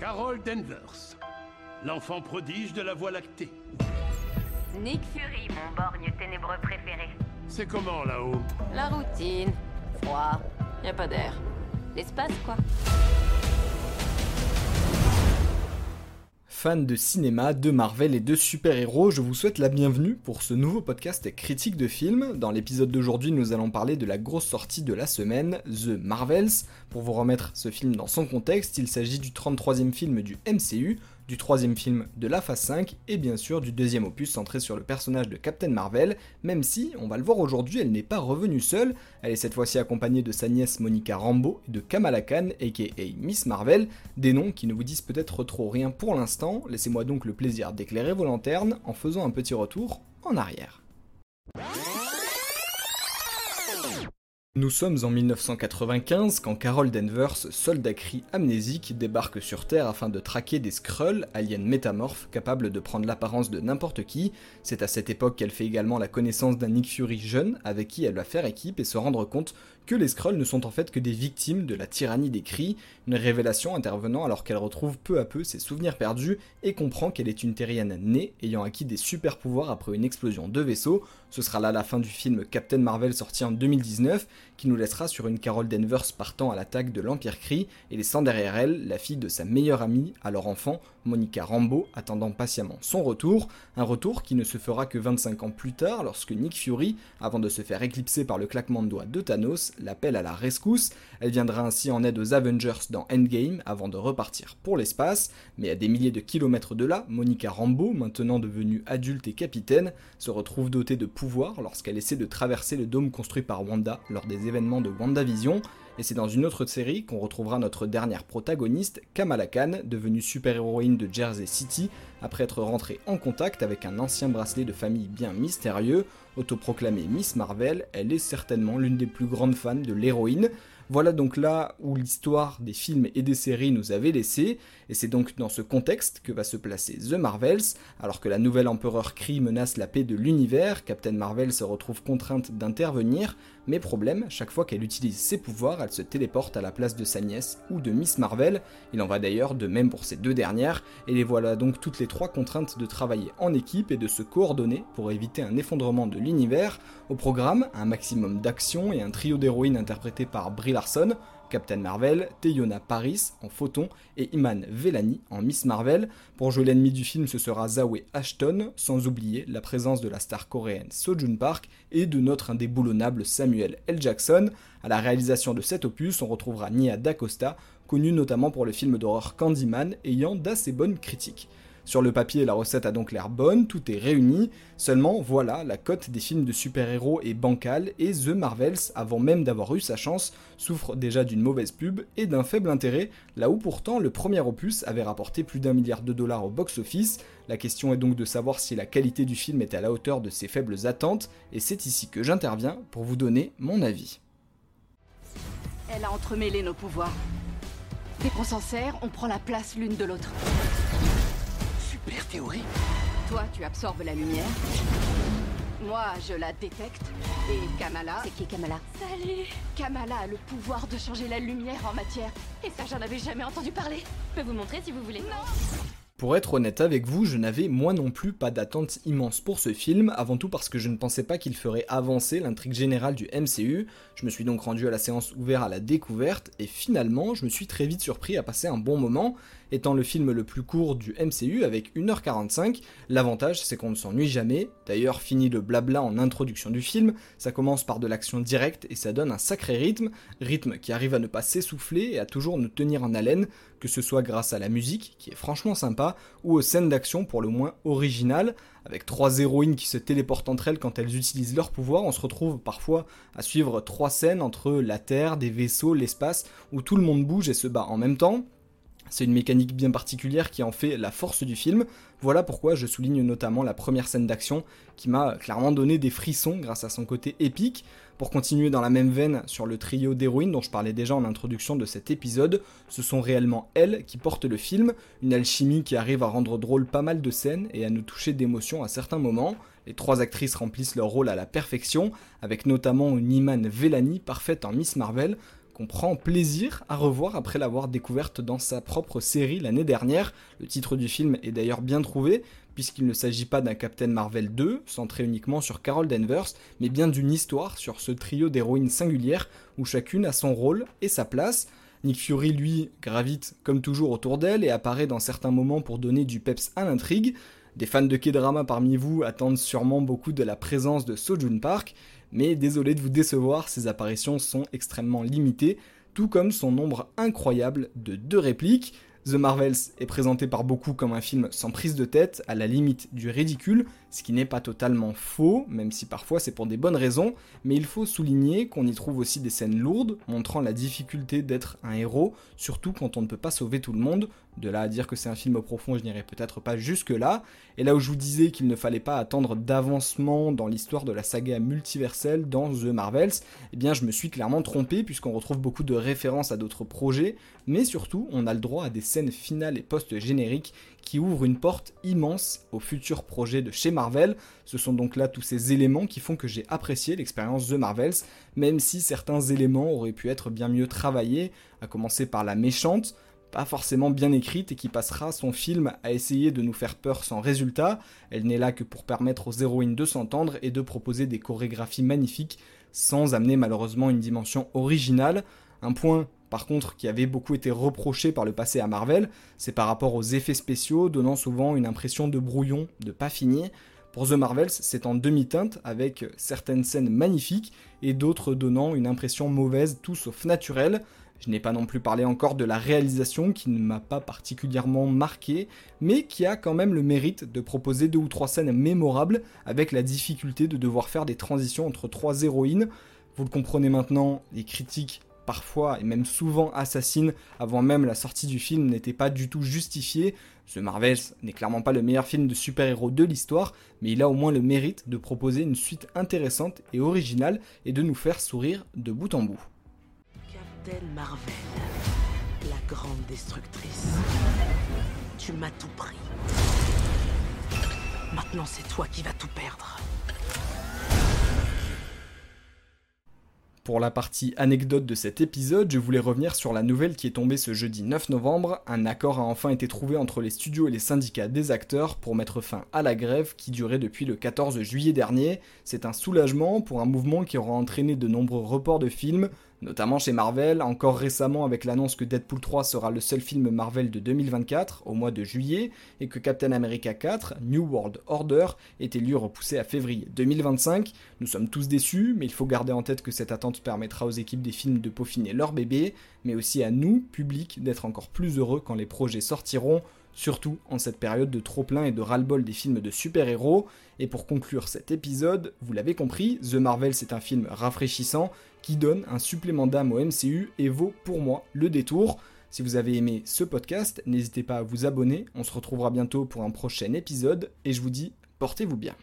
Carol Danvers, l'enfant prodige de la Voie lactée. Nick Fury, mon borgne ténébreux préféré. C'est comment là-haut? La routine. Froid. Y a pas d'air. L'espace, quoi. Fans de cinéma, de Marvel et de super-héros, je vous souhaite la bienvenue pour ce nouveau podcast critique de films. Dans l'épisode d'aujourd'hui, nous allons parler de la grosse sortie de la semaine, The Marvels. Pour vous remettre ce film dans son contexte, il s'agit du 33e film du MCU, du troisième film de la phase 5 et bien sûr du deuxième opus centré sur le personnage de Captain Marvel, même si, on va le voir aujourd'hui, elle n'est pas revenue seule, elle est cette fois-ci accompagnée de sa nièce Monica Rambeau et de Kamala Khan, aka Miss Marvel, des noms qui ne vous disent peut-être trop rien pour l'instant, laissez-moi donc le plaisir d'éclairer vos lanternes en faisant un petit retour en arrière. Nous sommes en 1995 quand Carol Danvers, soldat cri amnésique, débarque sur Terre afin de traquer des Skrulls, aliens métamorphes capables de prendre l'apparence de n'importe qui. C'est à cette époque qu'elle fait également la connaissance d'un Nick Fury jeune avec qui elle va faire équipe et se rendre compte que les Skrulls ne sont en fait que des victimes de la tyrannie des cris, une révélation intervenant alors qu'elle retrouve peu à peu ses souvenirs perdus et comprend qu'elle est une terrienne née ayant acquis des super pouvoirs après une explosion de vaisseau. Ce sera là la fin du film Captain Marvel sorti en 2019 qui nous laissera sur une Carol Danvers partant à l'attaque de l'Empire Cree et laissant derrière elle la fille de sa meilleure amie, alors enfant, Monica Rambeau, attendant patiemment son retour, un retour qui ne se fera que 25 ans plus tard lorsque Nick Fury, avant de se faire éclipser par le claquement de doigts de Thanos, l'appelle à la rescousse. Elle viendra ainsi en aide aux Avengers dans Endgame avant de repartir pour l'espace, mais à des milliers de kilomètres de là, Monica Rambeau, maintenant devenue adulte et capitaine, se retrouve dotée de pouvoirs lorsqu'elle essaie de traverser le dôme construit par Wanda lors des de WandaVision, et c'est dans une autre série qu'on retrouvera notre dernière protagoniste, Kamala Khan, devenue super-héroïne de Jersey City, après être rentrée en contact avec un ancien bracelet de famille bien mystérieux. Autoproclamée Miss Marvel, elle est certainement l'une des plus grandes fans de l'héroïne, voilà donc là où l'histoire des films et des séries nous avait laissé, et c'est donc dans ce contexte que va se placer The Marvels, alors que la nouvelle empereur Kree menace la paix de l'univers, Captain Marvel se retrouve contrainte d'intervenir, mais problème, chaque fois qu'elle utilise ses pouvoirs, elle se téléporte à la place de sa nièce ou de Miss Marvel, il en va d'ailleurs de même pour ces deux dernières, et les voilà donc toutes les trois contraintes de travailler en équipe et de se coordonner pour éviter un effondrement de l'univers. Au programme, un maximum d'action et un trio d'héroïnes interprété par Brie Captain Marvel, Teyona Paris en Photon et Iman Velani en Miss Marvel. Pour jouer l'ennemi du film, ce sera Zawe Ashton, sans oublier la présence de la star coréenne Sojun Park et de notre indéboulonnable Samuel L. Jackson. À la réalisation de cet opus, on retrouvera Nia DaCosta, connue notamment pour le film d'horreur Candyman, ayant d'assez bonnes critiques. Sur le papier, la recette a donc l'air bonne, tout est réuni, seulement voilà, la cote des films de super-héros est bancale et The Marvels, avant même d'avoir eu sa chance, souffre déjà d'une mauvaise pub et d'un faible intérêt, là où pourtant le premier opus avait rapporté plus d'un milliard de dollars au box-office. La question est donc de savoir si la qualité du film est à la hauteur de ses faibles attentes, et c'est ici que j'interviens pour vous donner mon avis. Elle a entremêlé nos pouvoirs. Dès qu'on s'en sert, on prend la place l'une de l'autre. Super théorie. Toi, tu absorbes la lumière. Moi, je la détecte. Et Kamala. C'est qui Kamala Salut Kamala a le pouvoir de changer la lumière en matière. Et ça, j'en avais jamais entendu parler. Je peux vous montrer si vous voulez. Non Pour être honnête avec vous, je n'avais moi non plus pas d'attente immense pour ce film, avant tout parce que je ne pensais pas qu'il ferait avancer l'intrigue générale du MCU. Je me suis donc rendu à la séance ouverte à la découverte, et finalement, je me suis très vite surpris à passer un bon moment, étant le film le plus court du MCU avec 1h45. L'avantage, c'est qu'on ne s'ennuie jamais. D'ailleurs, fini le blabla en introduction du film, ça commence par de l'action directe et ça donne un sacré rythme, rythme qui arrive à ne pas s'essouffler et à toujours nous tenir en haleine, que ce soit grâce à la musique, qui est franchement sympa, ou aux scènes d'action pour le moins originales. Avec trois héroïnes qui se téléportent entre elles quand elles utilisent leur pouvoir, on se retrouve parfois à suivre trois scènes entre la Terre, des vaisseaux, l'espace, où tout le monde bouge et se bat en même temps. C'est une mécanique bien particulière qui en fait la force du film. Voilà pourquoi je souligne notamment la première scène d'action qui m'a clairement donné des frissons grâce à son côté épique. Pour continuer dans la même veine sur le trio d'héroïnes dont je parlais déjà en introduction de cet épisode, ce sont réellement elles qui portent le film, une alchimie qui arrive à rendre drôle pas mal de scènes et à nous toucher d'émotions à certains moments. Les trois actrices remplissent leur rôle à la perfection, avec notamment une Iman Velani parfaite en Miss Marvel, qu'on prend plaisir à revoir après l'avoir découverte dans sa propre série l'année dernière. Le titre du film est d'ailleurs bien trouvé, puisqu'il ne s'agit pas d'un Captain Marvel 2, centré uniquement sur Carol Danvers, mais bien d'une histoire sur ce trio d'héroïnes singulières, où chacune a son rôle et sa place. Nick Fury, lui, gravite comme toujours autour d'elle et apparaît dans certains moments pour donner du peps à l'intrigue. Des fans de K-drama parmi vous attendent sûrement beaucoup de la présence de Sojun Park, mais désolé de vous décevoir, ses apparitions sont extrêmement limitées, tout comme son nombre incroyable de deux répliques. The Marvels est présenté par beaucoup comme un film sans prise de tête, à la limite du ridicule, ce qui n'est pas totalement faux, même si parfois c'est pour des bonnes raisons, mais il faut souligner qu'on y trouve aussi des scènes lourdes, montrant la difficulté d'être un héros, surtout quand on ne peut pas sauver tout le monde. De là à dire que c'est un film profond, je n'irai peut-être pas jusque-là. Et là où je vous disais qu'il ne fallait pas attendre d'avancement dans l'histoire de la saga multiverselle dans The Marvels, eh bien je me suis clairement trompé puisqu'on retrouve beaucoup de références à d'autres projets, mais surtout on a le droit à des scènes finales et post-génériques qui ouvrent une porte immense au futur projet de chez Marvel. Ce sont donc là tous ces éléments qui font que j'ai apprécié l'expérience The Marvels, même si certains éléments auraient pu être bien mieux travaillés, à commencer par la méchante, pas forcément bien écrite et qui passera son film à essayer de nous faire peur sans résultat. Elle n'est là que pour permettre aux héroïnes de s'entendre et de proposer des chorégraphies magnifiques sans amener malheureusement une dimension originale. Un point par contre qui avait beaucoup été reproché par le passé à Marvel, c'est par rapport aux effets spéciaux donnant souvent une impression de brouillon, de pas fini. Pour The Marvels, c'est en demi-teinte avec certaines scènes magnifiques et d'autres donnant une impression mauvaise, tout sauf naturelle. Je n'ai pas non plus parlé encore de la réalisation qui ne m'a pas particulièrement marqué, mais qui a quand même le mérite de proposer deux ou trois scènes mémorables avec la difficulté de devoir faire des transitions entre trois héroïnes. Vous le comprenez maintenant, les critiques parfois et même souvent assassines avant même la sortie du film n'étaient pas du tout justifiées. The Marvels n'est clairement pas le meilleur film de super-héros de l'histoire, mais il a au moins le mérite de proposer une suite intéressante et originale et de nous faire sourire de bout en bout. Captain Marvel, la grande destructrice. Tu m'as tout pris. Maintenant c'est toi qui vas tout perdre. Pour la partie anecdote de cet épisode, je voulais revenir sur la nouvelle qui est tombée ce jeudi 9 novembre. Un accord a enfin été trouvé entre les studios et les syndicats des acteurs pour mettre fin à la grève qui durait depuis le 14 juillet dernier. C'est un soulagement pour un mouvement qui aura entraîné de nombreux reports de films, notamment chez Marvel, encore récemment avec l'annonce que Deadpool 3 sera le seul film Marvel de 2024 au mois de juillet et que Captain America 4, New World Order, est élu repoussé à février 2025. Nous sommes tous déçus, mais il faut garder en tête que cette attente permettra aux équipes des films de peaufiner leur bébé, mais aussi à nous, public, d'être encore plus heureux quand les projets sortiront surtout en cette période de trop-plein et de ras-le-bol des films de super-héros. Et pour conclure cet épisode, vous l'avez compris, The Marvel c'est un film rafraîchissant qui donne un supplément d'âme au MCU et vaut pour moi le détour. Si vous avez aimé ce podcast, n'hésitez pas à vous abonner, on se retrouvera bientôt pour un prochain épisode et je vous dis portez-vous bien.